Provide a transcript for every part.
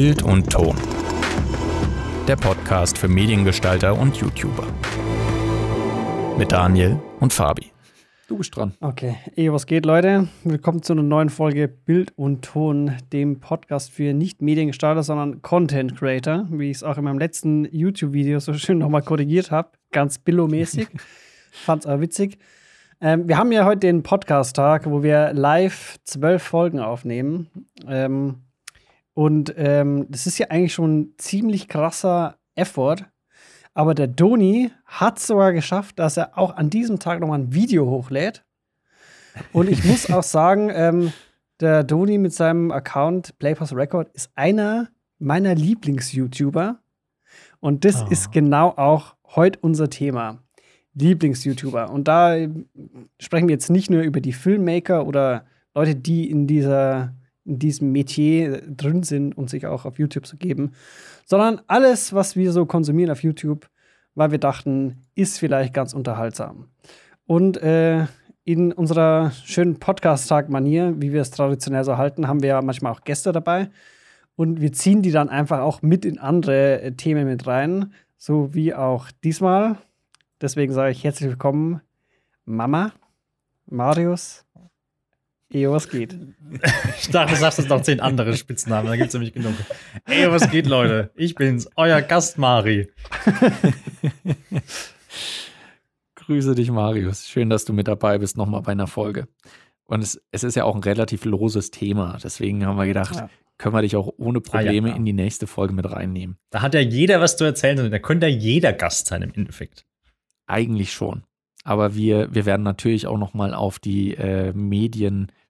Bild und Ton. Der Podcast für Mediengestalter und YouTuber. Mit Daniel und Fabi. Du bist dran. Okay, eh, was geht, Leute? Willkommen zu einer neuen Folge Bild und Ton, dem Podcast für nicht Mediengestalter, sondern Content Creator, wie ich es auch in meinem letzten YouTube-Video so schön nochmal korrigiert habe. Ganz billomäßig. Fand's auch witzig. Ähm, wir haben ja heute den Podcast-Tag, wo wir live zwölf Folgen aufnehmen. Ähm, und ähm, das ist ja eigentlich schon ein ziemlich krasser Effort. Aber der Doni hat sogar geschafft, dass er auch an diesem Tag nochmal ein Video hochlädt. Und ich muss auch sagen, ähm, der Doni mit seinem Account Playpass Record ist einer meiner Lieblings-YouTuber. Und das Oh. ist genau auch heute unser Thema. Lieblings-YouTuber. Und da äh, sprechen wir jetzt nicht nur über die Filmmaker oder Leute, die in dieser in diesem Metier drin sind und sich auch auf YouTube zu geben, sondern alles, was wir so konsumieren auf YouTube, weil wir dachten, ist vielleicht ganz unterhaltsam. Und äh, in unserer schönen Podcast-Tag-Manier, wie wir es traditionell so halten, haben wir ja manchmal auch Gäste dabei. Und wir ziehen die dann einfach auch mit in andere äh, Themen mit rein, so wie auch diesmal. Deswegen sage ich herzlich willkommen, Mama, Marius. Ejo, was geht? Ich dachte, du sagst jetzt noch zehn andere Spitznamen, da gibt es nämlich genug. Ey, was geht, Leute? Ich bin's, euer Gast Mari. Grüße dich, Marius. Schön, dass du mit dabei bist, nochmal bei einer Folge. Und es, es ist ja auch ein relativ loses Thema. Deswegen haben wir gedacht, Ja. können wir dich auch ohne Ah, ja, Probleme in die nächste Folge mit reinnehmen. Da hat ja jeder was zu erzählen und da könnte ja jeder Gast sein im Endeffekt. Eigentlich schon. Aber wir, wir werden natürlich auch nochmal auf die äh,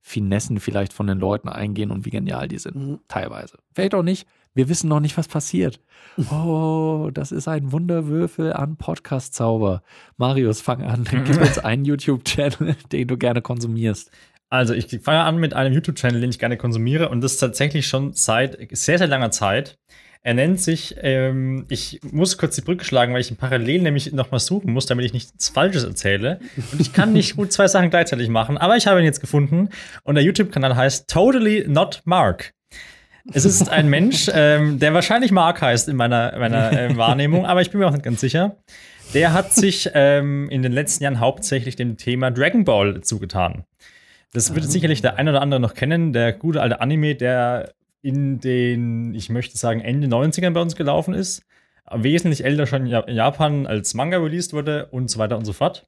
Medienfinessen vielleicht von den Leuten eingehen und wie genial die sind. Mhm. Teilweise. Vielleicht auch nicht. Wir wissen noch nicht, was passiert. Oh, das ist ein Wunderwürfel an Podcast-Zauber. Marius, fang an. Gib uns einen YouTube-Channel, den du gerne konsumierst. Also, ich fange an mit einem YouTube-Channel, den ich gerne konsumiere und das tatsächlich schon seit sehr, sehr langer Zeit. Er nennt sich, ähm, ich muss kurz die Brücke schlagen, weil ich ihn parallel nämlich nochmal suchen muss, damit ich nichts Falsches erzähle. Und ich kann nicht gut zwei Sachen gleichzeitig machen, aber ich habe ihn jetzt gefunden und der YouTube-Kanal heißt Totally Not Mark. Es ist ein Mensch, ähm, der wahrscheinlich Mark heißt in meiner, meiner äh, Wahrnehmung, aber ich bin mir auch nicht ganz sicher. Der hat sich ähm, in den letzten Jahren hauptsächlich dem Thema Dragon Ball zugetan. Das wird sicherlich der ein oder andere noch kennen, der gute alte Anime, der in den, ich möchte sagen, Ende 90ern bei uns gelaufen ist. Wesentlich älter schon in Ja- in Japan als Manga released wurde und so weiter und so fort.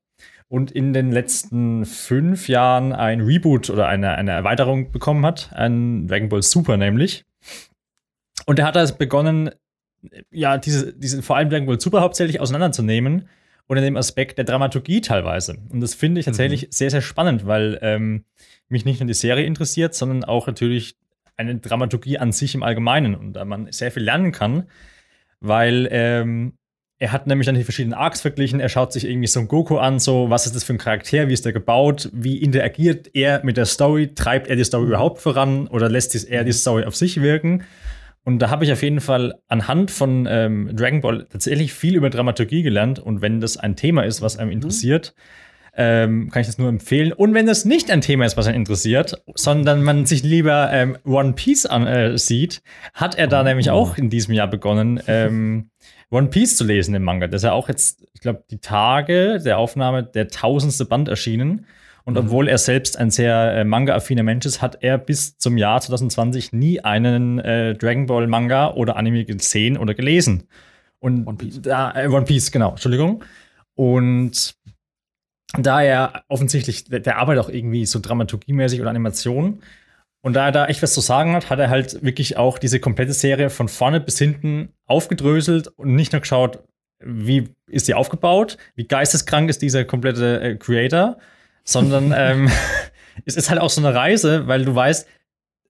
Und in den letzten fünf Jahren ein Reboot oder eine, eine Erweiterung bekommen hat, ein Dragon Ball Super nämlich. Und er hat das begonnen, ja, diese, diese vor allem Dragon Ball Super hauptsächlich auseinanderzunehmen und in dem Aspekt der Dramaturgie teilweise. Und das finde ich tatsächlich sehr, sehr spannend, weil ähm, mich nicht nur die Serie interessiert, sondern auch natürlich eine Dramaturgie an sich im Allgemeinen und da man sehr viel lernen kann, weil ähm, er hat nämlich dann die verschiedenen Arcs verglichen. Er schaut sich irgendwie Son Goku an, so was ist das für ein Charakter, wie ist der gebaut, wie interagiert er mit der Story, treibt er die Story überhaupt voran oder lässt er die Story auf sich wirken? Und da habe ich auf jeden Fall anhand von ähm, Dragon Ball tatsächlich viel über Dramaturgie gelernt. Und wenn das ein Thema ist, was einem interessiert, ähm, kann ich das nur empfehlen. Und wenn das nicht ein Thema ist, was einen interessiert, sondern man sich lieber ähm, One Piece ansieht, äh, hat er da nämlich auch in diesem Jahr begonnen, ähm, One Piece zu lesen im Manga. Das ist ja auch jetzt, ich glaube, die Tage der Aufnahme der tausendste Band erschienen. Und obwohl er selbst ein sehr äh, Manga-affiner Mensch ist, hat er bis zum Jahr 2020 nie einen äh, Dragon Ball Manga oder Anime gesehen oder gelesen. Und One Piece. Da, äh, One Piece, genau, Entschuldigung. Und da er offensichtlich, der, der arbeitet auch irgendwie so dramaturgiemäßig oder Animation. Und da er da echt was zu sagen hat, hat er halt wirklich auch diese komplette Serie von vorne bis hinten aufgedröselt und nicht nur geschaut, wie ist die aufgebaut, wie geisteskrank ist dieser komplette äh, Creator, sondern ähm, es ist halt auch so eine Reise, weil du weißt,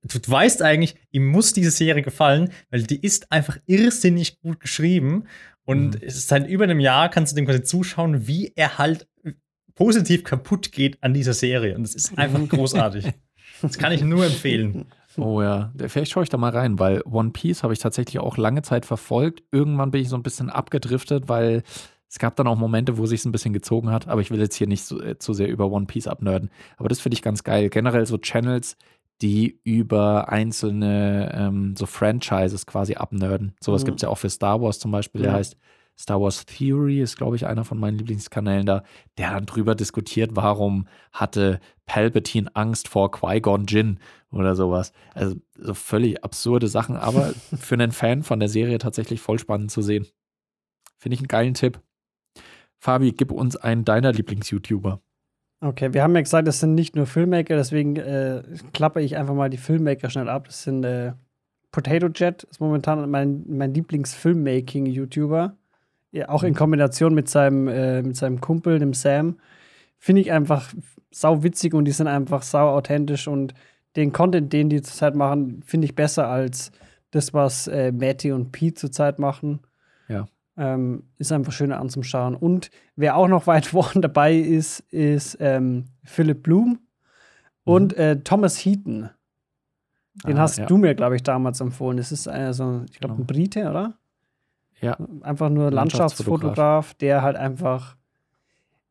du, weißt eigentlich, ihm muss diese Serie gefallen, weil die ist einfach irrsinnig gut geschrieben. Und Mhm. es ist seit über einem Jahr, kannst du dem quasi zuschauen, wie er halt positiv kaputt geht an dieser Serie. Und es ist einfach großartig. Das kann ich nur empfehlen. Oh ja, vielleicht schaue ich da mal rein, weil One Piece habe ich tatsächlich auch lange Zeit verfolgt. Irgendwann bin ich so ein bisschen abgedriftet, weil es gab dann auch Momente, wo sich ein bisschen gezogen hat, aber ich will jetzt hier nicht so, äh, zu sehr über One Piece abnörden. Aber das finde ich ganz geil. Generell so Channels, die über einzelne ähm, so Franchises quasi abnörden. Sowas Mhm. gibt es ja auch für Star Wars zum Beispiel. Der Ja. heißt Star Wars Theory, ist, glaube ich, einer von meinen Lieblingskanälen da, der dann drüber diskutiert, warum hatte Palpatine Angst vor Qui-Gon Jinn oder sowas. Also so völlig absurde Sachen, aber für einen Fan von der Serie tatsächlich voll spannend zu sehen. Finde ich einen geilen Tipp. Fabi, gib uns einen deiner Lieblings-YouTuber. Okay, wir haben ja gesagt, das sind nicht nur Filmmaker, deswegen äh, klappe ich einfach mal die Filmmaker schnell ab. Das sind äh, Potato Jet, ist momentan mein, mein Lieblings-Filmmaking-YouTuber. Ja, auch in Kombination mit seinem, äh, mit seinem Kumpel, dem Sam. Finde ich einfach sau witzig und die sind einfach sau authentisch und den Content, den die zurzeit machen, finde ich besser als das, was äh, Matty und Pete zurzeit machen. Ja. Ähm, ist einfach schöner anzuschauen. Und wer auch noch weit vorne dabei ist, ist ähm, Philip Bloom und äh, Thomas Heaton. Den Ah, hast ja. du mir, glaube ich, damals empfohlen. Das ist äh, so, ich glaube, Genau. ein Brite, oder? Ja, Einfach nur Landschaftsfotograf. Landschaftsfotograf, der halt einfach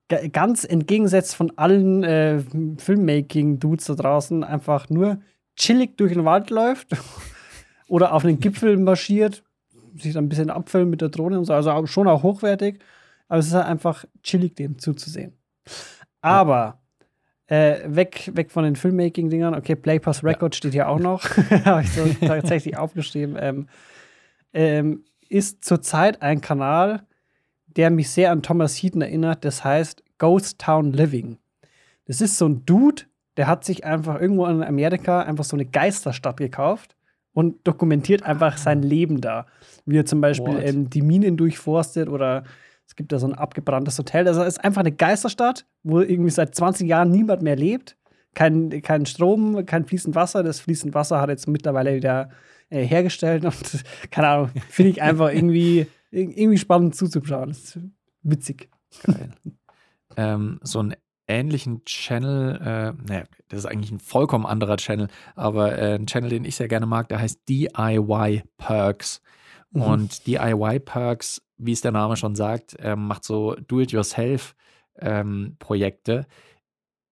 ga- ganz entgegensetzt von allen äh, Filmmaking-Dudes da draußen einfach nur chillig durch den Wald läuft oder auf einen Gipfel marschiert, sich dann ein bisschen abfüllen mit der Drohne und so. Also auch- schon auch hochwertig, aber es ist halt einfach chillig, dem zuzusehen. Aber äh, weg, weg von den Filmmaking-Dingern, okay, Playpass Record steht hier auch noch, habe ich so tatsächlich aufgeschrieben. Ähm, ähm, ist zurzeit ein Kanal, der mich sehr an Thomas Heaton erinnert. Das heißt Ghost Town Living. Das ist so ein Dude, der hat sich einfach irgendwo in Amerika einfach so eine Geisterstadt gekauft und dokumentiert einfach sein Leben da. Wie er zum Beispiel ähm, die Minen durchforstet oder es gibt da so ein abgebranntes Hotel. Also es ist einfach eine Geisterstadt, wo irgendwie seit 20 Jahren niemand mehr lebt. Kein, kein Strom, kein fließend Wasser. Das fließend Wasser hat jetzt mittlerweile wieder äh, hergestellt und keine Ahnung, finde ich einfach irgendwie, irgendwie spannend zuzuschauen. Das ist witzig. Geil. ähm, so einen ähnlichen Channel, äh, naja, das ist eigentlich ein vollkommen anderer Channel, aber äh, ein Channel, den ich sehr gerne mag, der heißt DIY Perks. Mhm. Und DIY Perks, wie es der Name schon sagt, ähm, macht so Do-it-yourself-Projekte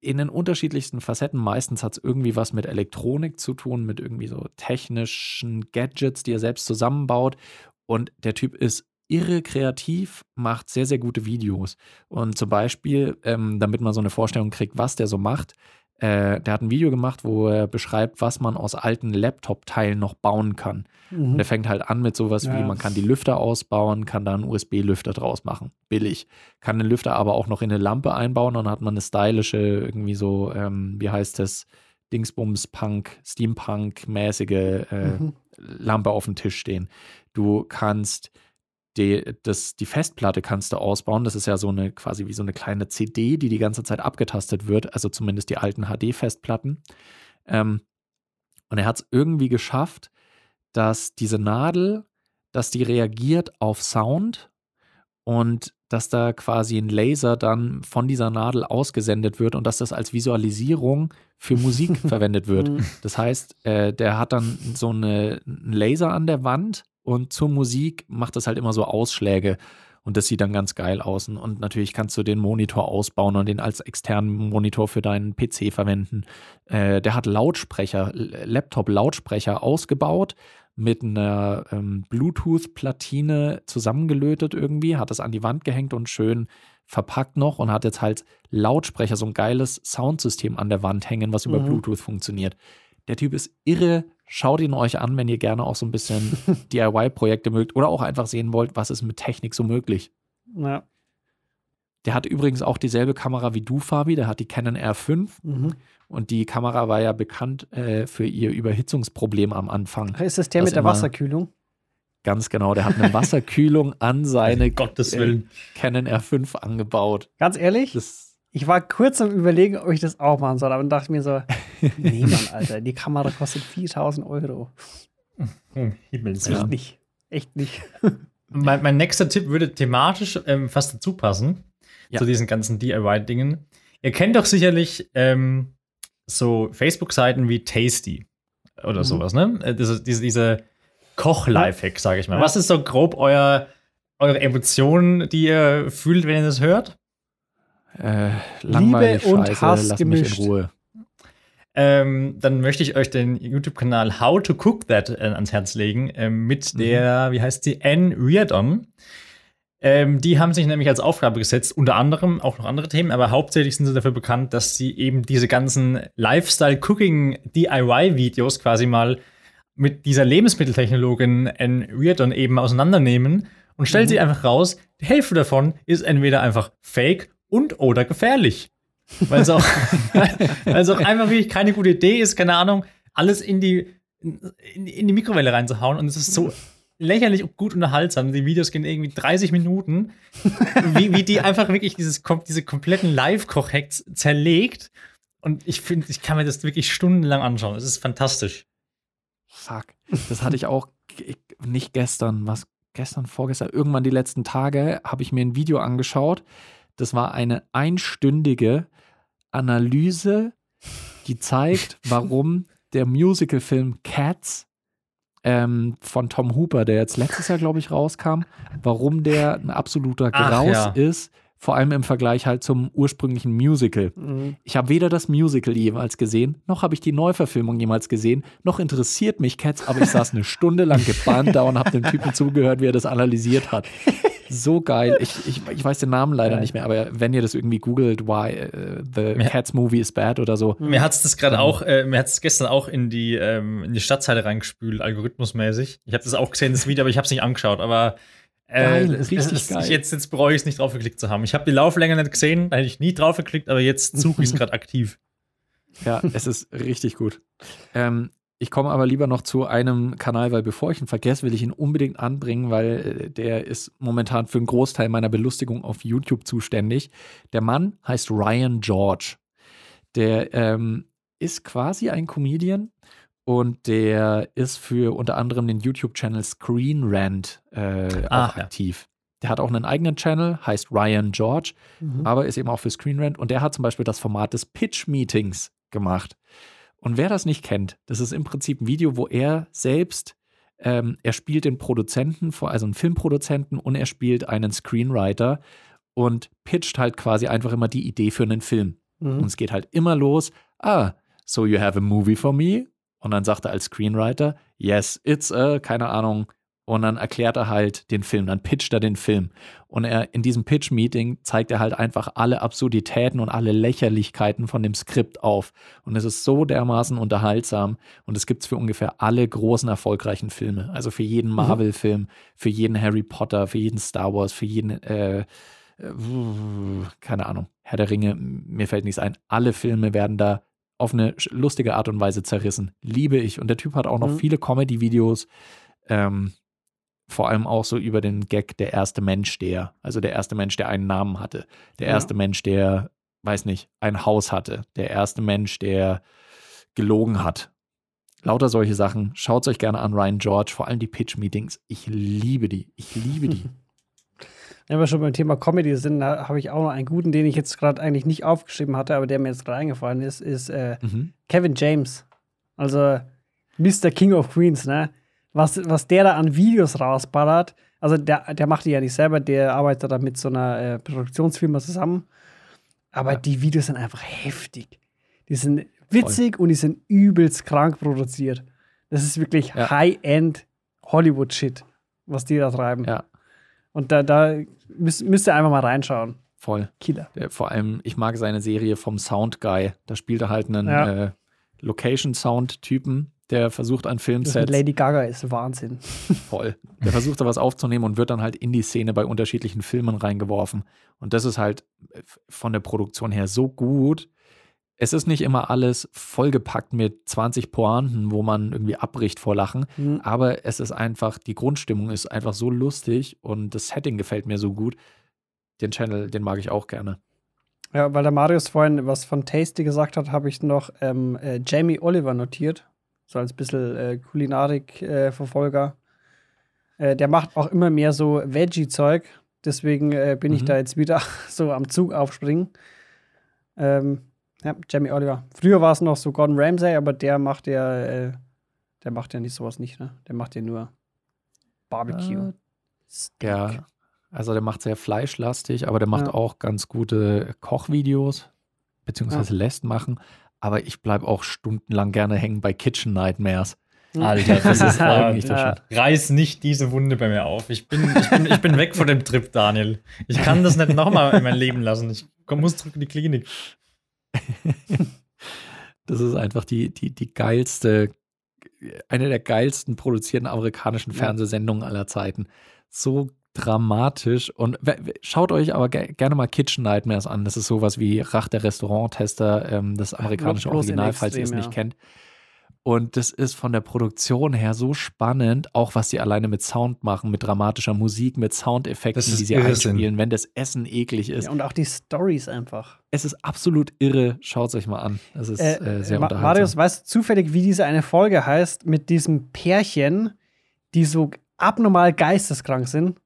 in den unterschiedlichsten Facetten. Meistens hat es irgendwie was mit Elektronik zu tun, mit irgendwie so technischen Gadgets, die er selbst zusammenbaut. Und der Typ ist irre kreativ, macht sehr, sehr gute Videos. Und zum Beispiel, ähm, damit man so eine Vorstellung kriegt, was der so macht, äh, der hat ein Video gemacht, wo er beschreibt, was man aus alten Laptop-Teilen noch bauen kann. Und Mhm. der fängt halt an mit sowas wie, Ja. man kann die Lüfter ausbauen, kann da einen USB-Lüfter draus machen. Billig. Kann den Lüfter aber auch noch in eine Lampe einbauen und dann hat man eine stylische, irgendwie so, ähm, wie heißt das, Dingsbums-Punk, Steampunk-mäßige äh, Mhm. Lampe auf dem Tisch stehen. Du kannst die, das, die Festplatte kannst du ausbauen. Das ist ja so eine quasi wie so eine kleine CD, die die ganze Zeit abgetastet wird. Also zumindest die alten HD-Festplatten. Ähm, und er hat es irgendwie geschafft, dass diese Nadel, dass die reagiert auf Sound und dass da quasi ein Laser dann von dieser Nadel ausgesendet wird und dass das als Visualisierung für Musik verwendet wird. Mhm. Das heißt, äh, der hat dann so eine, einen Laser an der Wand und zur Musik macht das halt immer so Ausschläge. Und das sieht dann ganz geil aus. Und natürlich kannst du den Monitor ausbauen und den als externen Monitor für deinen PC verwenden. Äh, der hat Lautsprecher, Laptop-Lautsprecher ausgebaut mit einer ähm, Bluetooth-Platine zusammengelötet irgendwie, hat das an die Wand gehängt und schön verpackt noch und hat jetzt halt Lautsprecher, so ein geiles Soundsystem an der Wand hängen, was über Mhm. Bluetooth funktioniert. Der Typ ist irre. Schaut ihn euch an, wenn ihr gerne auch so ein bisschen DIY-Projekte mögt oder auch einfach sehen wollt, was ist mit Technik so möglich. Ja. Der hat übrigens auch dieselbe Kamera wie du, Fabi. Der hat die Canon R5 Mhm. und die Kamera war ja bekannt äh, für ihr Überhitzungsproblem am Anfang. Ist das der mit der Wasserkühlung? Ganz genau. Der hat eine Wasserkühlung an seine Gottes äh, Willen. Canon R5 angebaut. Ganz ehrlich? Das, Ich war kurz am Überlegen, ob ich das auch machen soll, aber dann dachte ich mir so, nee, Mann, Alter, die Kamera kostet 4000 Euro. Um Himmels Echt nicht. Echt nicht. Mein, mein nächster Tipp würde thematisch ähm, fast dazu passen, Ja. zu diesen ganzen DIY-Dingen. Ihr kennt doch sicherlich ähm, so Facebook-Seiten wie Tasty oder Mhm. sowas, ne? Äh, Diese, diese, diese Koch-Lifehack, sage ich mal. Ja. Was ist so grob euer, eure Emotionen, die ihr fühlt, wenn ihr das hört? äh, Liebe und scheiße, Hass lass gemischt. Ähm, dann möchte ich euch den YouTube-Kanal How to Cook That äh, ans Herz legen äh, mit Mhm. der, wie heißt sie, Anne Reardon. Ähm, die haben sich nämlich als Aufgabe gesetzt, unter anderem auch noch andere Themen, aber hauptsächlich sind sie dafür bekannt, dass sie eben diese ganzen Lifestyle-Cooking-DIY-Videos quasi mal mit dieser Lebensmitteltechnologin Anne Reardon eben auseinandernehmen und stellt sie einfach raus, die Hälfte davon ist entweder einfach fake und oder gefährlich. Weil es auch, auch einfach wirklich keine gute Idee ist, keine Ahnung, alles in die, in, in die Mikrowelle reinzuhauen. Und es ist so lächerlich und gut unterhaltsam. Die Videos gehen irgendwie 30 Minuten, wie, wie die einfach wirklich dieses, diese kompletten Live-Koch-Hacks zerlegt. Und ich finde, ich kann mir das wirklich stundenlang anschauen. Es ist fantastisch. Fuck. Das hatte ich auch nicht gestern, was gestern, vorgestern, irgendwann die letzten Tage habe ich mir ein Video angeschaut. Das war eine einstündige Analyse, die zeigt, warum der Musicalfilm Cats ähm, von Tom Hooper, der jetzt letztes Jahr, glaube ich, rauskam, warum der ein absoluter Ach, Graus ja. ist, vor allem im Vergleich halt zum ursprünglichen Musical. Mhm. Ich habe weder das Musical jemals gesehen, noch habe ich die Neuverfilmung jemals gesehen, noch interessiert mich Cats, aber ich saß eine Stunde lang gebannt da und habe dem Typen zugehört, wie er das analysiert hat. So geil. Ich, ich, ich weiß den Namen leider Ja. nicht mehr, aber wenn ihr das irgendwie googelt, why äh, the Ja. Cats movie is bad oder so. Mir hat es das gerade auch, äh, mir hat es gestern auch in die, ähm, in die Stadtzeile reingespült, algorithmusmäßig. Ich habe das auch gesehen, das Video, aber ich habe es nicht angeschaut. Aber äh, Geil, es- richtig es- geil. Jetzt, jetzt bereue ich es nicht drauf geklickt zu haben. Ich habe die Lauflänge nicht gesehen, da hätte ich nie drauf geklickt, aber jetzt suche ich es gerade aktiv. Ja, es ist richtig gut. Ähm, ich komme aber lieber noch zu einem Kanal, weil bevor ich ihn vergesse, will ich ihn unbedingt anbringen, weil äh, der ist momentan für einen Großteil meiner Belustigung auf YouTube zuständig. Der Mann heißt Ryan George. Der ähm, ist quasi ein Comedian und der ist für unter anderem den YouTube-Channel Screen Rant äh, Ah, ja. aktiv. Der hat auch einen eigenen Channel, heißt Ryan George Mhm. aber ist eben auch für Screen Rant und der hat zum Beispiel das Format des Pitch Meetings gemacht. Und wer das nicht kennt, das ist im Prinzip ein Video, wo er selbst, ähm, er spielt den Produzenten, also einen Filmproduzenten und er spielt einen Screenwriter und pitcht halt quasi einfach immer die Idee für einen Film. Und Mhm. es geht halt immer los, ah, so you have a movie for me? Und dann sagt er als Screenwriter, yes, it's a, keine Ahnung. Und dann erklärt er halt den Film, dann pitcht er den Film. Und er in diesem Pitch-Meeting zeigt er halt einfach alle Absurditäten und alle Lächerlichkeiten von dem Skript auf. Und es ist so dermaßen unterhaltsam. Und es gibt es für ungefähr alle großen, erfolgreichen Filme. Also für jeden Marvel-Film, für jeden Harry Potter, für jeden Star Wars, für jeden, äh, äh, keine Ahnung, Herr der Ringe, mir fällt nichts ein. Alle Filme werden da auf eine lustige Art und Weise zerrissen. Liebe ich. Und der Typ hat auch noch Mhm. viele Comedy-Videos. Ähm, vor allem auch so über den Gag der erste Mensch, der, also der erste Mensch, der einen Namen hatte, der Ja. erste Mensch, der, weiß nicht, ein Haus hatte, der erste Mensch, der gelogen hat. Lauter solche Sachen. Schaut es euch gerne an, Ryan George, vor allem die Pitch-Meetings. Ich liebe die. Ich liebe die. Wenn wir schon beim Thema Comedy sind, da habe ich auch noch einen guten, den ich jetzt gerade eigentlich nicht aufgeschrieben hatte, aber der mir jetzt gerade eingefallen ist, ist äh, mhm. Kevin James. Also Mr. King of Queens, ne? Was, was der da an Videos rausballert, also der, der macht die ja nicht selber, der arbeitet da mit so einer äh, Produktionsfirma zusammen. Aber Ja. die Videos sind einfach heftig. Die sind witzig und die sind übelst krank produziert. Das ist wirklich Ja. High-End Hollywood-Shit, was die da treiben. Ja, Und da, da müsst, müsst ihr einfach mal reinschauen. voll. Killer. Der, vor allem, ich mag seine Serie vom Sound Guy. Da spielt er halt einen Ja. äh, Location-Sound-Typen, der versucht an Filmsets Lady Gaga ist Wahnsinn. voll. Der versucht da was aufzunehmen und wird dann halt in die Szene bei unterschiedlichen Filmen reingeworfen. Und das ist halt äh, von der Produktion her so gut. Es ist nicht immer alles vollgepackt mit 20 Pointen, wo man irgendwie abbricht vor Lachen. Mhm. Aber es ist einfach, die Grundstimmung ist einfach so lustig und das Setting gefällt mir so gut. Den Channel, den mag ich auch gerne. Ja, weil der Marius vorhin was von Tasty gesagt hat, habe ich noch ähm, äh, Jamie Oliver notiert. So als bisschen äh, Kulinarik-Verfolger. Äh, der macht auch immer mehr so Veggie-Zeug. Deswegen äh, bin ich Mhm. da jetzt wieder so am Zug aufspringen. Ähm, ja, Jamie Oliver. Früher war es noch so Gordon Ramsay, aber der macht ja, äh, der macht ja nicht sowas nicht, ne? Der macht ja nur Barbecue. Äh. Ja, also der macht sehr fleischlastig, aber der macht Ja. auch ganz gute Kochvideos, beziehungsweise lässt machen. Aber ich bleibe auch stundenlang gerne hängen bei Kitchen Nightmares. Alter, das ist nicht das ja. Reiß nicht diese Wunde bei mir auf. Ich bin, ich bin, ich bin weg von dem Trip, Daniel. Ich kann das nicht nochmal in mein Leben lassen. Ich komm- muss zurück in die Klinik. Das ist einfach die, die, die geilste, eine der geilsten produzierten amerikanischen Ja. Fernsehsendungen aller Zeiten. So dramatisch und schaut euch aber ge gerne mal Kitchen Nightmares an. Das ist sowas wie Rach der Restauranttester, ähm, das amerikanische Original, falls ihr es nicht ja. kennt. Und das ist von der Produktion her so spannend, auch was die alleine mit Sound machen, mit dramatischer Musik, mit Soundeffekten, die sie Irrsinn. einspielen, wenn das Essen eklig ist. Ja, und auch die Stories einfach. Es ist absolut irre. Schaut es euch mal an. Es ist Äh, äh, sehr Ma- unterhaltsam. Marius, weißt du zufällig, wie diese eine Folge heißt mit diesem Pärchen, die so abnormal geisteskrank sind?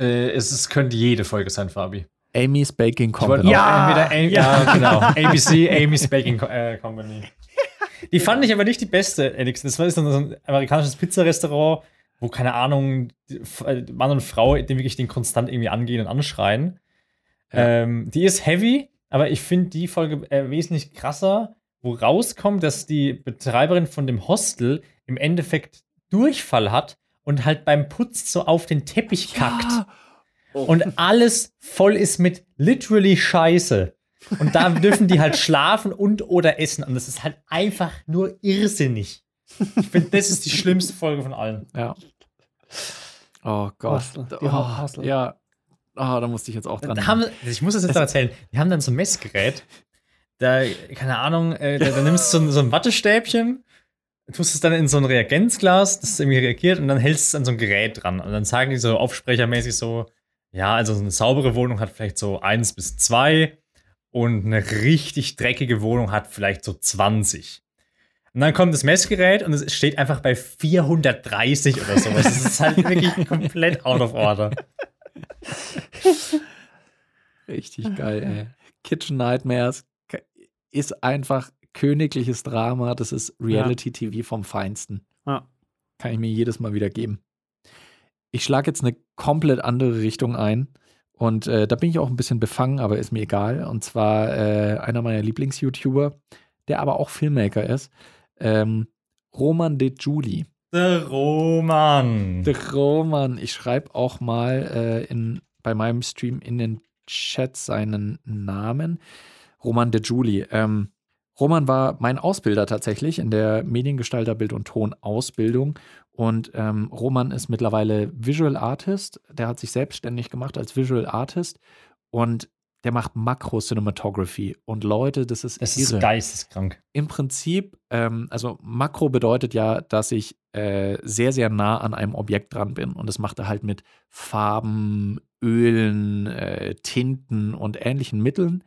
Äh, es, es könnte jede Folge sein, Fabi. Amy's Baking Company. Ja, entweder ja. ja. genau. ABC, Amy's Baking äh, Company. Die fand ich aber nicht die beste, Alex. Das war so ein amerikanisches Pizzarestaurant, wo, keine Ahnung, äh, Mann und Frau, die wirklich den konstant irgendwie angehen und anschreien. Ja. Ähm, die ist heavy, aber ich finde die Folge äh, wesentlich krasser, wo rauskommt, dass die Betreiberin von dem Hostel im Endeffekt Durchfall hat und halt beim Putz so auf den Teppich kackt Ja. und alles voll ist mit literally Scheiße. Und da dürfen die halt schlafen und oder essen. Und das ist halt einfach nur irrsinnig. Ich finde, das ist die schlimmste Folge von allen. Ja. Oh Gott. Die oh. Ja. Oh, da musste ich jetzt auch dran. Da haben, ich muss das jetzt noch erzählen. Die haben dann so ein Messgerät. Da, keine Ahnung, äh, da, da nimmst du so, ein- so ein Wattestäbchen, tust es dann in so ein Reagenzglas, das irgendwie reagiert und dann hältst du es an so ein Gerät dran. Und dann sagen die so aufsprechermäßig so, ja, also so eine saubere Wohnung hat vielleicht so eins bis zwei und eine richtig dreckige Wohnung hat vielleicht so 20. Und dann kommt das Messgerät und es steht einfach bei 430 oder sowas. Das ist halt wirklich komplett out of order. Richtig geil, ey. Kitchen Nightmares ist einfach königliches Drama. Das ist Reality-TV vom Feinsten. Ja. Kann ich mir jedes Mal wieder geben. Ich schlage jetzt eine komplett andere Richtung ein. Und äh, da bin ich auch ein bisschen befangen, aber ist mir egal. Und zwar äh, einer meiner Lieblings-YouTuber, der aber auch Filmmaker ist, ähm, Roman de Juli. Der Roman. Der Roman, ich schreibe auch mal äh, in, bei meinem Stream in den Chat seinen Namen. Roman de Juli. Ähm, Roman war mein Ausbilder tatsächlich in der Mediengestalter Bild- und Ton-Ausbildung. Und ähm, Roman ist mittlerweile Visual Artist. Der hat sich selbstständig gemacht als Visual Artist. Und der macht Makro-Cinematography. Und Leute, das ist Das irre ist geisteskrank. im Prinzip, ähm, also Makro bedeutet ja, dass ich äh, sehr, sehr nah an einem Objekt dran bin. Und das macht er halt mit Farben, Ölen, äh, Tinten und ähnlichen Mitteln.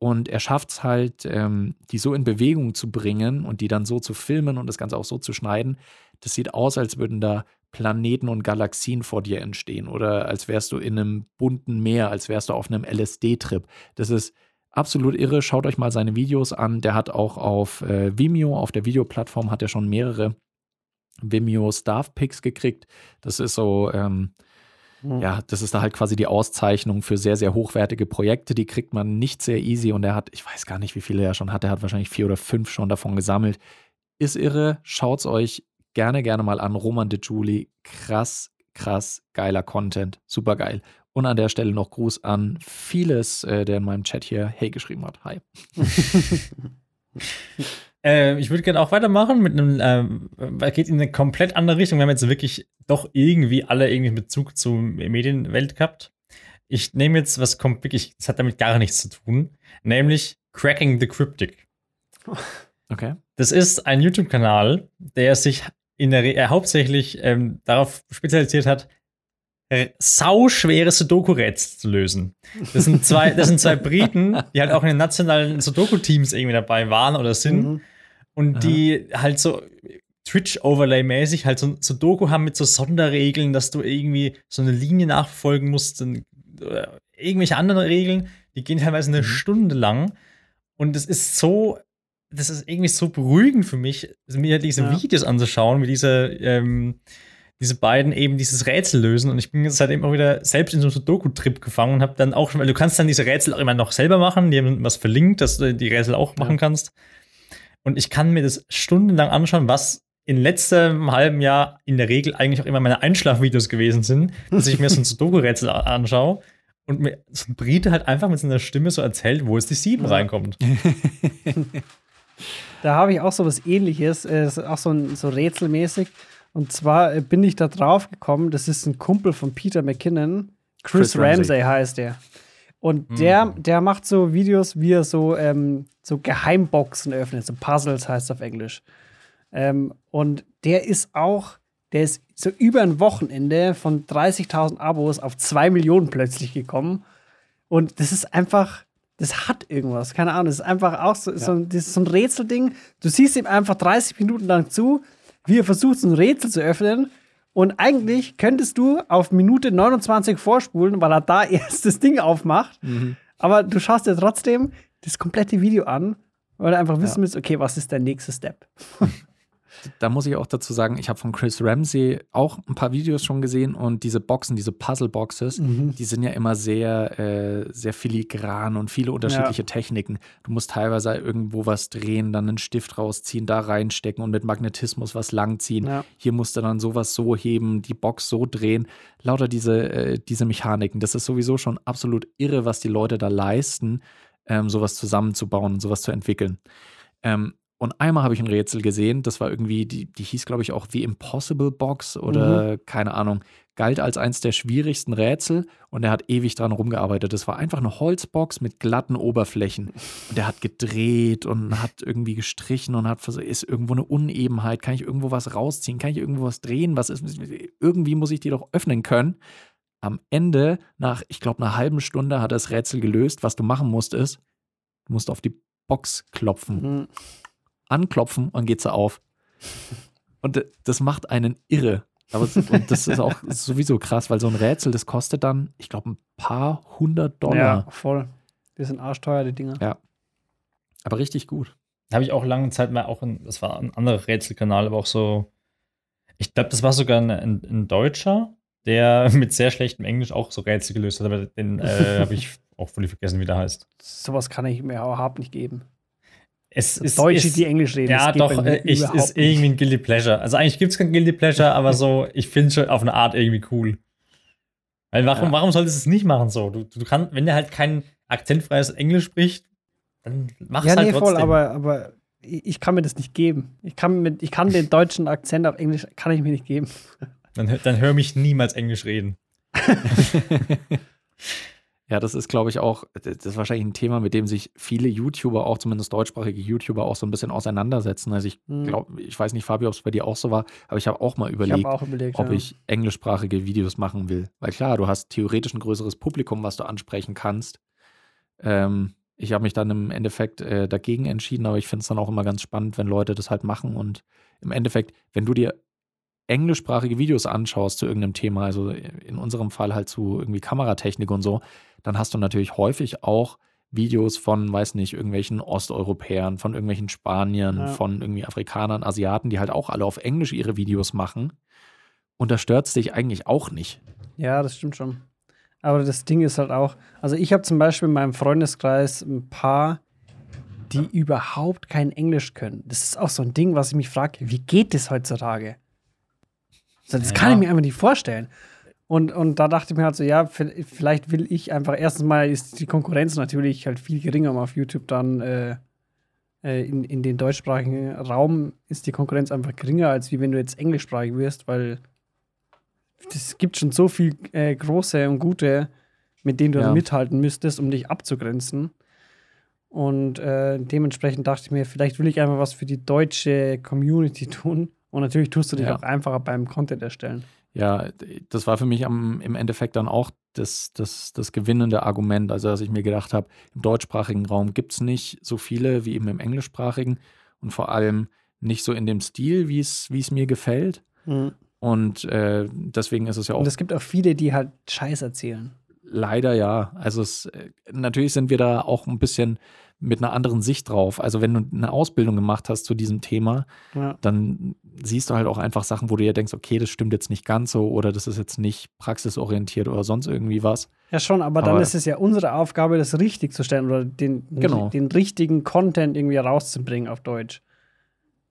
Und er schafft es halt, ähm, die so in Bewegung zu bringen und die dann so zu filmen und das Ganze auch so zu schneiden. Das sieht aus, als würden da Planeten und Galaxien vor dir entstehen oder als wärst du in einem bunten Meer, als wärst du auf einem LSD-Trip. Das ist absolut irre. Schaut euch mal seine Videos an. Der hat auch auf äh, Vimeo, auf der Videoplattform, hat er schon mehrere Vimeo Staff Picks gekriegt. Das ist so, ähm, Hm. ja, das ist da halt quasi die Auszeichnung für sehr, sehr hochwertige Projekte. Die kriegt man nicht sehr easy und er hat, ich weiß gar nicht, wie viele er schon hat. Er hat wahrscheinlich vier oder fünf schon davon gesammelt. Ist irre. Schaut's euch gerne, gerne mal an. Roman de Juli. Krass, krass, geiler Content. Super geil. Und an der Stelle noch Gruß an vieles, äh, der in meinem Chat hier Hey geschrieben hat. Hi. Äh, ich würde gerne auch weitermachen mit einem, weil geht in eine komplett andere Richtung. Wir haben jetzt wirklich doch irgendwie alle irgendwie einen Bezug zur Medienwelt gehabt. Ich nehme jetzt, was kommt wirklich, das hat damit gar nichts zu tun, nämlich Cracking the Cryptic. Okay. Das ist ein YouTube-Kanal, der sich in der Re äh, hauptsächlich ähm, darauf spezialisiert hat, äh, sauschwere Sudoku-Rätsel zu lösen. Das sind zwei, das sind zwei Briten, die halt auch in den nationalen Sudoku-Teams irgendwie dabei waren oder sind Mhm. Und die halt so Twitch-Overlay-mäßig halt so Sudoku haben mit so Sonderregeln, dass du irgendwie so eine Linie nachverfolgen musst und, oder irgendwelche anderen Regeln, die gehen teilweise eine Stunde lang und es ist so, das ist irgendwie so beruhigend für mich, mir diese Ja. Videos anzuschauen, wie diese, ähm, diese beiden eben dieses Rätsel lösen und ich bin jetzt seitdem auch wieder selbst in so einem Sudoku-Trip gefangen und habe dann auch schon, weil du kannst dann diese Rätsel auch immer noch selber machen, die haben was verlinkt, dass du die Rätsel auch machen Ja. kannst. Und ich kann mir das stundenlang anschauen, was in letztem halben Jahr in der Regel eigentlich auch immer meine Einschlafvideos gewesen sind, dass ich mir so ein Sudoku-Rätsel anschaue und mir so ein Brite halt einfach mit seiner Stimme so erzählt, wo es die 7 ja. reinkommt. da habe ich auch so was ähnliches, äh, auch so, ein, so rätselmäßig. Und zwar äh, bin ich da drauf gekommen, das ist ein Kumpel von Peter McKinnon. Chris, Chris Ramsey. Ramsey heißt der. Und mhm. der, der macht so Videos, wie er so, ähm, so Geheimboxen öffnet, so Puzzles heißt es auf Englisch. Ähm, und der ist auch, der ist so über ein Wochenende von 30.000 Abos auf 2 Millionen plötzlich gekommen. Und das ist einfach, das hat irgendwas, keine Ahnung. Das ist einfach auch so, ja. so, das ist so ein Rätselding. Du siehst ihm einfach 30 Minuten lang zu, wie er versucht, so ein Rätsel zu öffnen. Und eigentlich könntest du auf Minute 29 vorspulen, weil er da erst das Ding aufmacht. Mhm. Aber du schaust dir trotzdem das komplette Video an, weil du einfach wissen ja. willst, okay, was ist der nächste Step? Da muss ich auch dazu sagen, ich habe von Chris Ramsey auch ein paar Videos schon gesehen und diese Boxen, diese Puzzle-Boxes, mhm. die sind ja immer sehr, äh, sehr filigran und viele unterschiedliche ja. Techniken. Du musst teilweise irgendwo was drehen, dann einen Stift rausziehen, da reinstecken und mit Magnetismus was langziehen. Ja. Hier musst du dann sowas so heben, die Box so drehen. Lauter diese, äh, diese Mechaniken. Das ist sowieso schon absolut irre, was die Leute da leisten, ähm, sowas zusammenzubauen und sowas zu entwickeln. Ähm, und einmal habe ich ein Rätsel gesehen, das war irgendwie, die, die hieß, glaube ich, auch The Impossible Box oder mhm. keine Ahnung, galt als eins der schwierigsten Rätsel und er hat ewig dran rumgearbeitet. Das war einfach eine Holzbox mit glatten Oberflächen. Und er hat gedreht und hat irgendwie gestrichen und hat versucht, ist irgendwo eine Unebenheit, kann ich irgendwo was rausziehen, kann ich irgendwo was drehen, was ist, irgendwie muss ich die doch öffnen können. Am Ende, nach, ich glaube, einer halben Stunde hat er das Rätsel gelöst. Was du machen musst, ist, du musst auf die Box klopfen. Mhm anklopfen und geht sie auf. Und das macht einen irre. Aber und das ist auch sowieso krass, weil so ein Rätsel, das kostet dann, ich glaube, ein paar hundert Dollar. Ja, voll. Die sind arschteuer, die Dinger. Ja. Aber richtig gut. Habe ich auch lange Zeit mal auch, ein, das war ein anderer Rätselkanal, aber auch so, ich glaube, das war sogar ein, ein, ein, Deutscher, der mit sehr schlechtem Englisch auch so Rätsel gelöst hat, aber den äh, habe ich auch völlig vergessen, wie der heißt. Sowas kann ich mir überhaupt nicht geben. Es ist, Deutsche, ist, die Englisch reden. Ja, doch, äh, ich, ist irgendwie ein Guilty Pleasure. Also eigentlich gibt es kein Guilty Pleasure, aber so, ich finde es schon auf eine Art irgendwie cool. Weil warum, ja. warum solltest du es nicht machen so? Du, du kannst, wenn der halt kein akzentfreies Englisch spricht, dann mach es ja, halt nee, trotzdem. Voll, aber, aber ich kann mir das nicht geben. Ich kann, mit, ich kann den deutschen Akzent auf Englisch, kann ich mir nicht geben. Dann, dann hör mich niemals Englisch reden. Ja, das ist, glaube ich, auch, das ist wahrscheinlich ein Thema, mit dem sich viele YouTuber, auch zumindest deutschsprachige YouTuber, auch so ein bisschen auseinandersetzen. Also ich hm. glaube, ich weiß nicht, Fabio, ob es bei dir auch so war, aber ich habe auch mal überlegt, auch überlegt ob ja. ich englischsprachige Videos machen will. Weil klar, du hast theoretisch ein größeres Publikum, was du ansprechen kannst. Ähm, ich habe mich dann im Endeffekt äh, dagegen entschieden, aber ich finde es dann auch immer ganz spannend, wenn Leute das halt machen. Und im Endeffekt, wenn du dir englischsprachige Videos anschaust zu irgendeinem Thema, also in unserem Fall halt zu irgendwie Kameratechnik und so, dann hast du natürlich häufig auch Videos von, weiß nicht, irgendwelchen Osteuropäern, von irgendwelchen Spaniern, ja. von irgendwie Afrikanern, Asiaten, die halt auch alle auf Englisch ihre Videos machen. Und da stört es dich eigentlich auch nicht. Ja, das stimmt schon. Aber das Ding ist halt auch, also ich habe zum Beispiel in meinem Freundeskreis ein paar, die überhaupt kein Englisch können. Das ist auch so ein Ding, was ich mich frage, wie geht das heutzutage? Das kann ich mir einfach nicht vorstellen. Und, und da dachte ich mir halt so, ja, vielleicht will ich einfach, erstens mal ist die Konkurrenz natürlich halt viel geringer, auf YouTube dann äh, äh, in, in den deutschsprachigen Raum ist die Konkurrenz einfach geringer, als wie wenn du jetzt englischsprachig wirst, weil es gibt schon so viel äh, große und gute, mit denen du ja. mithalten müsstest, um dich abzugrenzen. Und äh, dementsprechend dachte ich mir, vielleicht will ich einfach was für die deutsche Community tun. Und natürlich tust du dich ja. auch einfacher beim Content erstellen. Ja, das war für mich am, im Endeffekt dann auch das, das, das gewinnende Argument. Also, dass ich mir gedacht habe, im deutschsprachigen Raum gibt es nicht so viele wie eben im englischsprachigen und vor allem nicht so in dem Stil, wie es mir gefällt. Mhm. Und äh, deswegen ist es ja auch. Und es gibt auch viele, die halt Scheiß erzählen. Leider ja. Also es, äh, natürlich sind wir da auch ein bisschen mit einer anderen Sicht drauf. Also wenn du eine Ausbildung gemacht hast zu diesem Thema, ja. dann siehst du halt auch einfach Sachen, wo du ja denkst, okay, das stimmt jetzt nicht ganz so oder das ist jetzt nicht praxisorientiert oder sonst irgendwie was. Ja schon, aber, aber dann ist es ja unsere Aufgabe, das richtig zu stellen oder den, genau. den richtigen Content irgendwie rauszubringen auf Deutsch.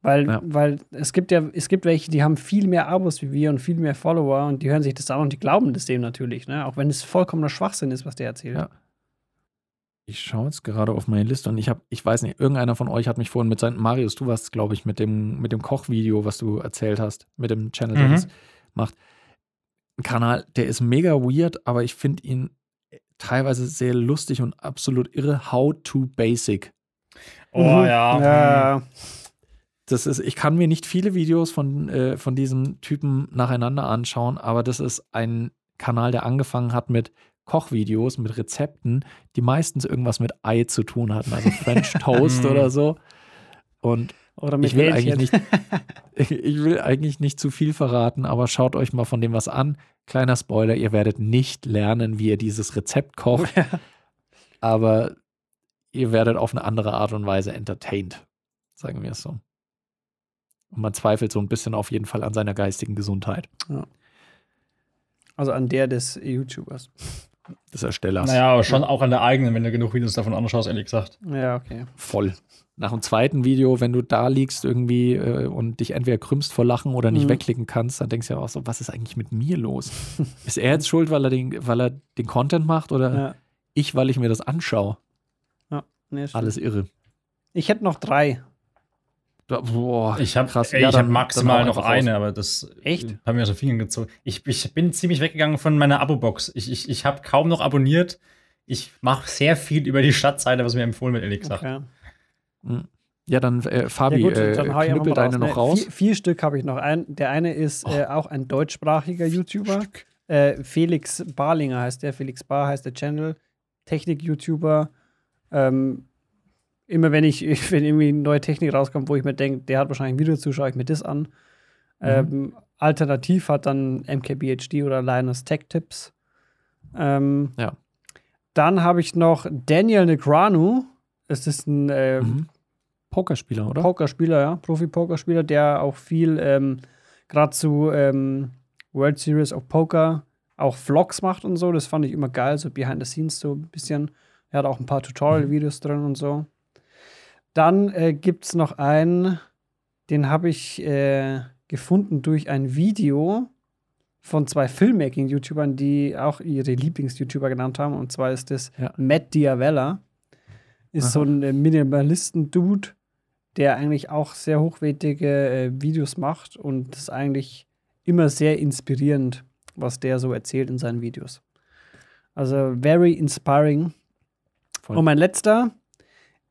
Weil, Ja. weil es gibt ja, es gibt welche, die haben viel mehr Abos wie wir und viel mehr Follower und die hören sich das an und die glauben das dem natürlich, ne? Auch wenn es vollkommener Schwachsinn ist, was der erzählt. Ja. Ich schaue jetzt gerade auf meine Liste und ich habe, ich weiß nicht, irgendeiner von euch hat mich vorhin mit seinem, Marius, du warst, glaube ich, mit dem, mit dem Kochvideo, was du erzählt hast, mit dem Channel, der Mhm. das macht. Ein Kanal, der ist mega weird, aber ich finde ihn teilweise sehr lustig und absolut irre. How to Basic. Oh Mhm. ja. ja. Das ist, ich kann mir nicht viele Videos von, äh, von diesem Typen nacheinander anschauen, aber das ist ein Kanal, der angefangen hat mit Kochvideos, mit Rezepten, die meistens irgendwas mit Ei zu tun hatten, also French Toast oder so. Und ich will Hähnchen. eigentlich nicht, ich will eigentlich nicht zu viel verraten, aber schaut euch mal von dem was an. Kleiner Spoiler, ihr werdet nicht lernen, wie ihr dieses Rezept kocht, aber ihr werdet auf eine andere Art und Weise entertained, sagen wir es so. Und man zweifelt so ein bisschen auf jeden Fall an seiner geistigen Gesundheit Also an der des YouTubers. Des Erstellers. Naja, aber schon auch an der eigenen, wenn du genug Videos davon anschaust, ehrlich gesagt. Ja, okay. Voll. Nach dem zweiten Video, wenn du da liegst irgendwie äh, und dich entweder krümmst vor Lachen oder nicht Mhm. wegklicken kannst, dann denkst du ja auch so, was ist eigentlich mit mir los? ist er jetzt schuld, weil er den, weil er den Content macht oder Ja. ich, weil ich mir das anschaue? Nee, stimmt. Alles irre. Ich hätte noch drei. Boah, Ich habe Ja, hab maximal noch raus. eine, aber das Echt? haben mir aus den Fingern gezogen. Ich, ich bin ziemlich weggegangen von meiner Abo-Box. Ich, ich, ich habe kaum noch abonniert. Ich mache sehr viel über die Stadtseite, was mir empfohlen wird, ehrlich gesagt. Okay. Ja, dann äh, Fabi, ja, gut, äh, dann hau ich knüppel deine raus. noch Ne, raus. Vier, vier Stück habe ich noch. Ein, der eine ist äh, auch ein deutschsprachiger YouTuber. Äh, Felix Barlinger heißt der. Felix Bar heißt der Channel. Technik-YouTuber. Ähm, immer wenn ich, wenn irgendwie neue Technik rauskommt, wo ich mir denke, der hat wahrscheinlich ein Video zu, schaue ich mir das an. Ähm, alternativ hat dann MKBHD oder Linus Tech Tips. Ähm, Ja. Dann habe ich noch Daniel Negranu. Es ist ein äh, Mhm. Pokerspieler, oder? Pokerspieler, ja, Profi-Pokerspieler, der auch viel ähm, gerade zu ähm, World Series of Poker auch Vlogs macht und so. Das fand ich immer geil, so behind the scenes so ein bisschen. Er hat auch ein paar Tutorial-Videos drin und so. Dann äh, gibt es noch einen, den habe ich äh, gefunden durch ein Video von zwei Filmmaking-YouTubern, die auch ihre Lieblings-YouTuber genannt haben. Und zwar ist das Ja. Matt Diavella. Ist Aha. so ein äh, Minimalisten-Dude, der eigentlich auch sehr hochwertige äh, Videos macht und ist eigentlich immer sehr inspirierend, was der so erzählt in seinen Videos. Also very inspiring. Voll. Und mein letzter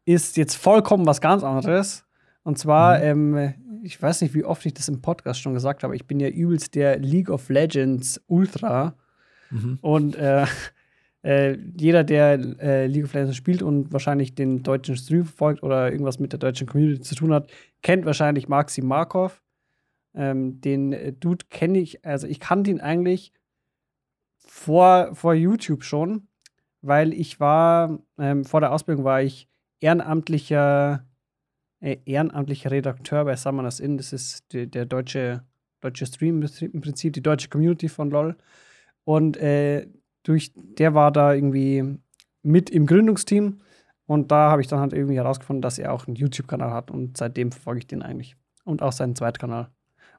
ist jetzt vollkommen was ganz anderes. Und zwar, ähm, ich weiß nicht, wie oft ich das im Podcast schon gesagt habe, ich bin ja übelst der League of Legends Ultra. Mhm. Und äh, äh, jeder, der äh, League of Legends spielt und wahrscheinlich den deutschen Stream verfolgt oder irgendwas mit der deutschen Community zu tun hat, kennt wahrscheinlich Maxim Markov. Ähm, den äh, Dude kenne ich, also ich kannte ihn eigentlich vor, vor YouTube schon, weil ich war, ähm, vor der Ausbildung war ich ehrenamtlicher, äh, ehrenamtlicher Redakteur bei Summoners Inn. Das ist die, der deutsche, deutsche Stream im Prinzip, die deutsche Community von LOL. Und äh, durch, der war da irgendwie mit im Gründungsteam. Und da habe ich dann halt irgendwie herausgefunden, dass er auch einen YouTube-Kanal hat. Und seitdem verfolge ich den eigentlich. Und auch seinen Zweitkanal.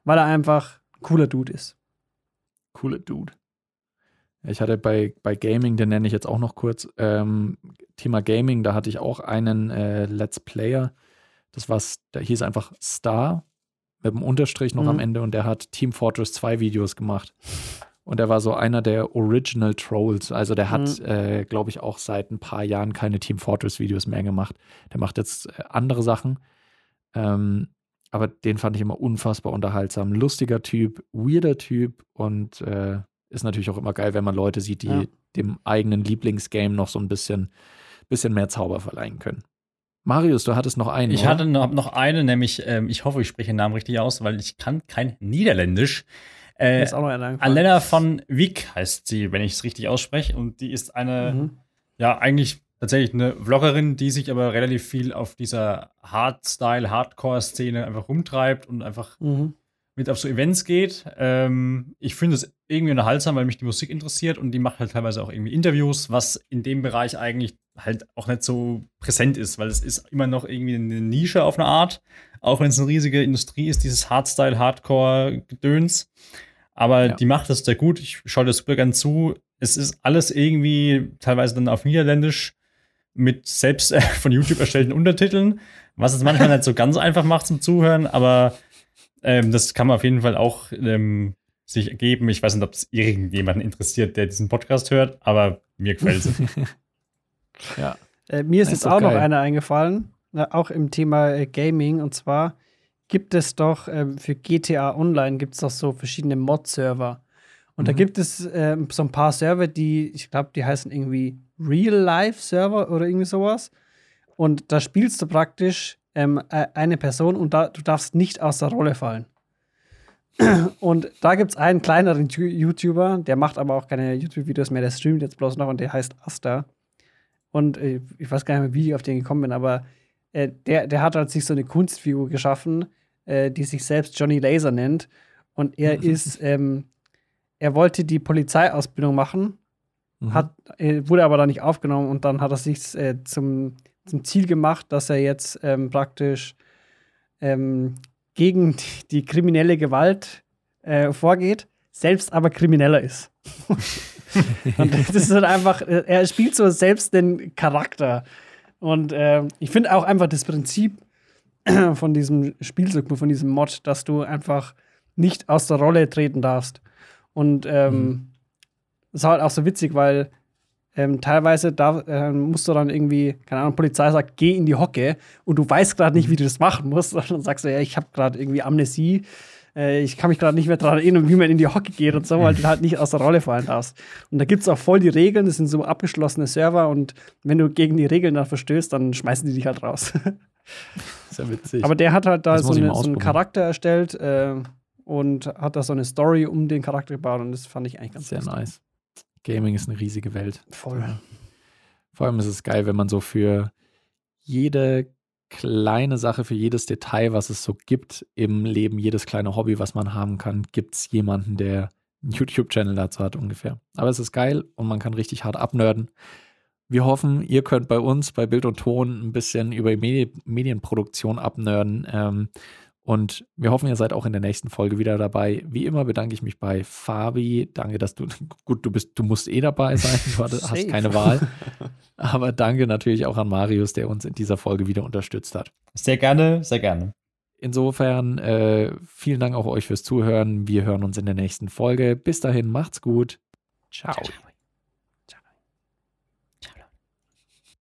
Weil er einfach ein cooler Dude ist. Cooler Dude. Ich hatte bei, bei Gaming, den nenne ich jetzt auch noch kurz, ähm, Thema Gaming, da hatte ich auch einen äh, Let's Player. Das war, da hieß einfach Star mit dem Unterstrich noch Mhm. am Ende und der hat Team Fortress 2 Videos gemacht. Und er war so einer der Original Trolls. Also der hat, Mhm. äh, glaube ich, auch seit ein paar Jahren keine Team Fortress Videos mehr gemacht. Der macht jetzt äh, andere Sachen. Ähm, aber den fand ich immer unfassbar unterhaltsam. Lustiger Typ, weirder Typ und äh, ist natürlich auch immer geil, wenn man Leute sieht, die Ja. dem eigenen Lieblingsgame noch so ein bisschen, bisschen mehr Zauber verleihen können. Marius, du hattest noch einen. Ich oder? hatte noch, noch eine, nämlich, ähm, ich hoffe, ich spreche den Namen richtig aus, weil ich kann kein Niederländisch. Äh, ist auch noch. Alena von Wick heißt sie, wenn ich es richtig ausspreche. Und die ist eine, Mhm. ja, eigentlich tatsächlich eine Vloggerin, die sich aber relativ viel auf dieser Hardstyle, Hardcore-Szene einfach rumtreibt und einfach Mhm. Mit auf so Events geht. Ähm, ich finde es irgendwie unterhaltsam, weil mich die Musik interessiert und die macht halt teilweise auch irgendwie Interviews, was in dem Bereich eigentlich halt auch nicht so präsent ist, weil es ist immer noch irgendwie eine Nische auf eine Art, auch wenn es eine riesige Industrie ist, dieses Hardstyle, Hardcore-Gedöns. Aber ja. die macht das sehr gut. Ich schaue das super gern zu. Es ist alles irgendwie teilweise dann auf Niederländisch mit selbst äh, von YouTube erstellten Untertiteln, was es manchmal nicht so ganz einfach macht zum Zuhören, aber ähm, das kann man auf jeden Fall auch ähm, sich ergeben. Ich weiß nicht, ob es irgendjemanden interessiert, der diesen Podcast hört, aber mir gefällt es. ja. Äh, mir ist, ist jetzt auch geil. noch einer eingefallen, äh, auch im Thema äh, Gaming. Und zwar gibt es doch ähm, für GTA Online gibt es doch so verschiedene Mod-Server. Und mhm. da gibt es ähm, so ein paar Server, die, ich glaube, die heißen irgendwie Real-Life-Server oder irgendwie sowas. Und da spielst du praktisch ähm, äh, eine Person und da, du darfst nicht aus der Rolle fallen. Und da gibt es einen kleineren YouTuber, der macht aber auch keine YouTube-Videos mehr, der streamt jetzt bloß noch und der heißt Asta. Und äh, ich weiß gar nicht mehr, wie ich auf den gekommen bin, aber äh, der, der hat halt sich so eine Kunstfigur geschaffen, äh, die sich selbst Johnny Laser nennt. Und er ist, ähm, er wollte die Polizeiausbildung machen, mhm. hat, äh, wurde aber da nicht aufgenommen und dann hat er sich äh, zum zum Ziel gemacht, dass er jetzt ähm, praktisch ähm, gegen die, kriminelle Gewalt äh, vorgeht, selbst aber krimineller ist. und das ist halt einfach, äh, er spielt so selbst den Charakter. Und äh, ich finde auch einfach das Prinzip von diesem Spielzeug, von diesem Mod, dass du einfach nicht aus der Rolle treten darfst. Und ähm, mhm. ist halt auch so witzig, weil ähm, teilweise darf, äh, musst du dann irgendwie, keine Ahnung, Polizei sagt, geh in die Hocke und du weißt gerade nicht, wie du das machen musst. Und dann sagst du, ja, ich habe gerade irgendwie Amnesie. Äh, ich kann mich gerade nicht mehr daran erinnern, wie man in die Hocke geht und so, weil du halt nicht aus der Rolle fallen darfst. Und da gibt es auch voll die Regeln, das sind so abgeschlossene Server und wenn du gegen die Regeln dann verstößt, dann schmeißen die dich halt raus. Ist ja witzig. Aber der hat halt da so, eine, so, einen Charakter erstellt äh, und hat da so eine Story um den Charakter gebaut und das fand ich eigentlich ganz Sehr lustig. nice. Gaming ist eine riesige Welt. Voll. Vor allem ist es geil, wenn man so für jede kleine Sache, für jedes Detail, was es so gibt im Leben, jedes kleine Hobby, was man haben kann, gibt es jemanden, der einen YouTube-Channel dazu hat ungefähr. Aber es ist geil und man kann richtig hart abnörden. Wir hoffen, ihr könnt bei uns bei Bild und Ton ein bisschen über Medi Medienproduktion abnörden. Ähm, und wir hoffen, ihr seid auch in der nächsten Folge wieder dabei. Wie immer bedanke ich mich bei Fabi. Danke, dass du, gut, du bist, du musst eh dabei sein. Du hast keine Wahl. Aber danke natürlich auch an Marius, der uns in dieser Folge wieder unterstützt hat. Sehr gerne, sehr gerne. Insofern, äh, vielen Dank auch euch fürs Zuhören. Wir hören uns in der nächsten Folge. Bis dahin, macht's gut. Ciao. Ciao.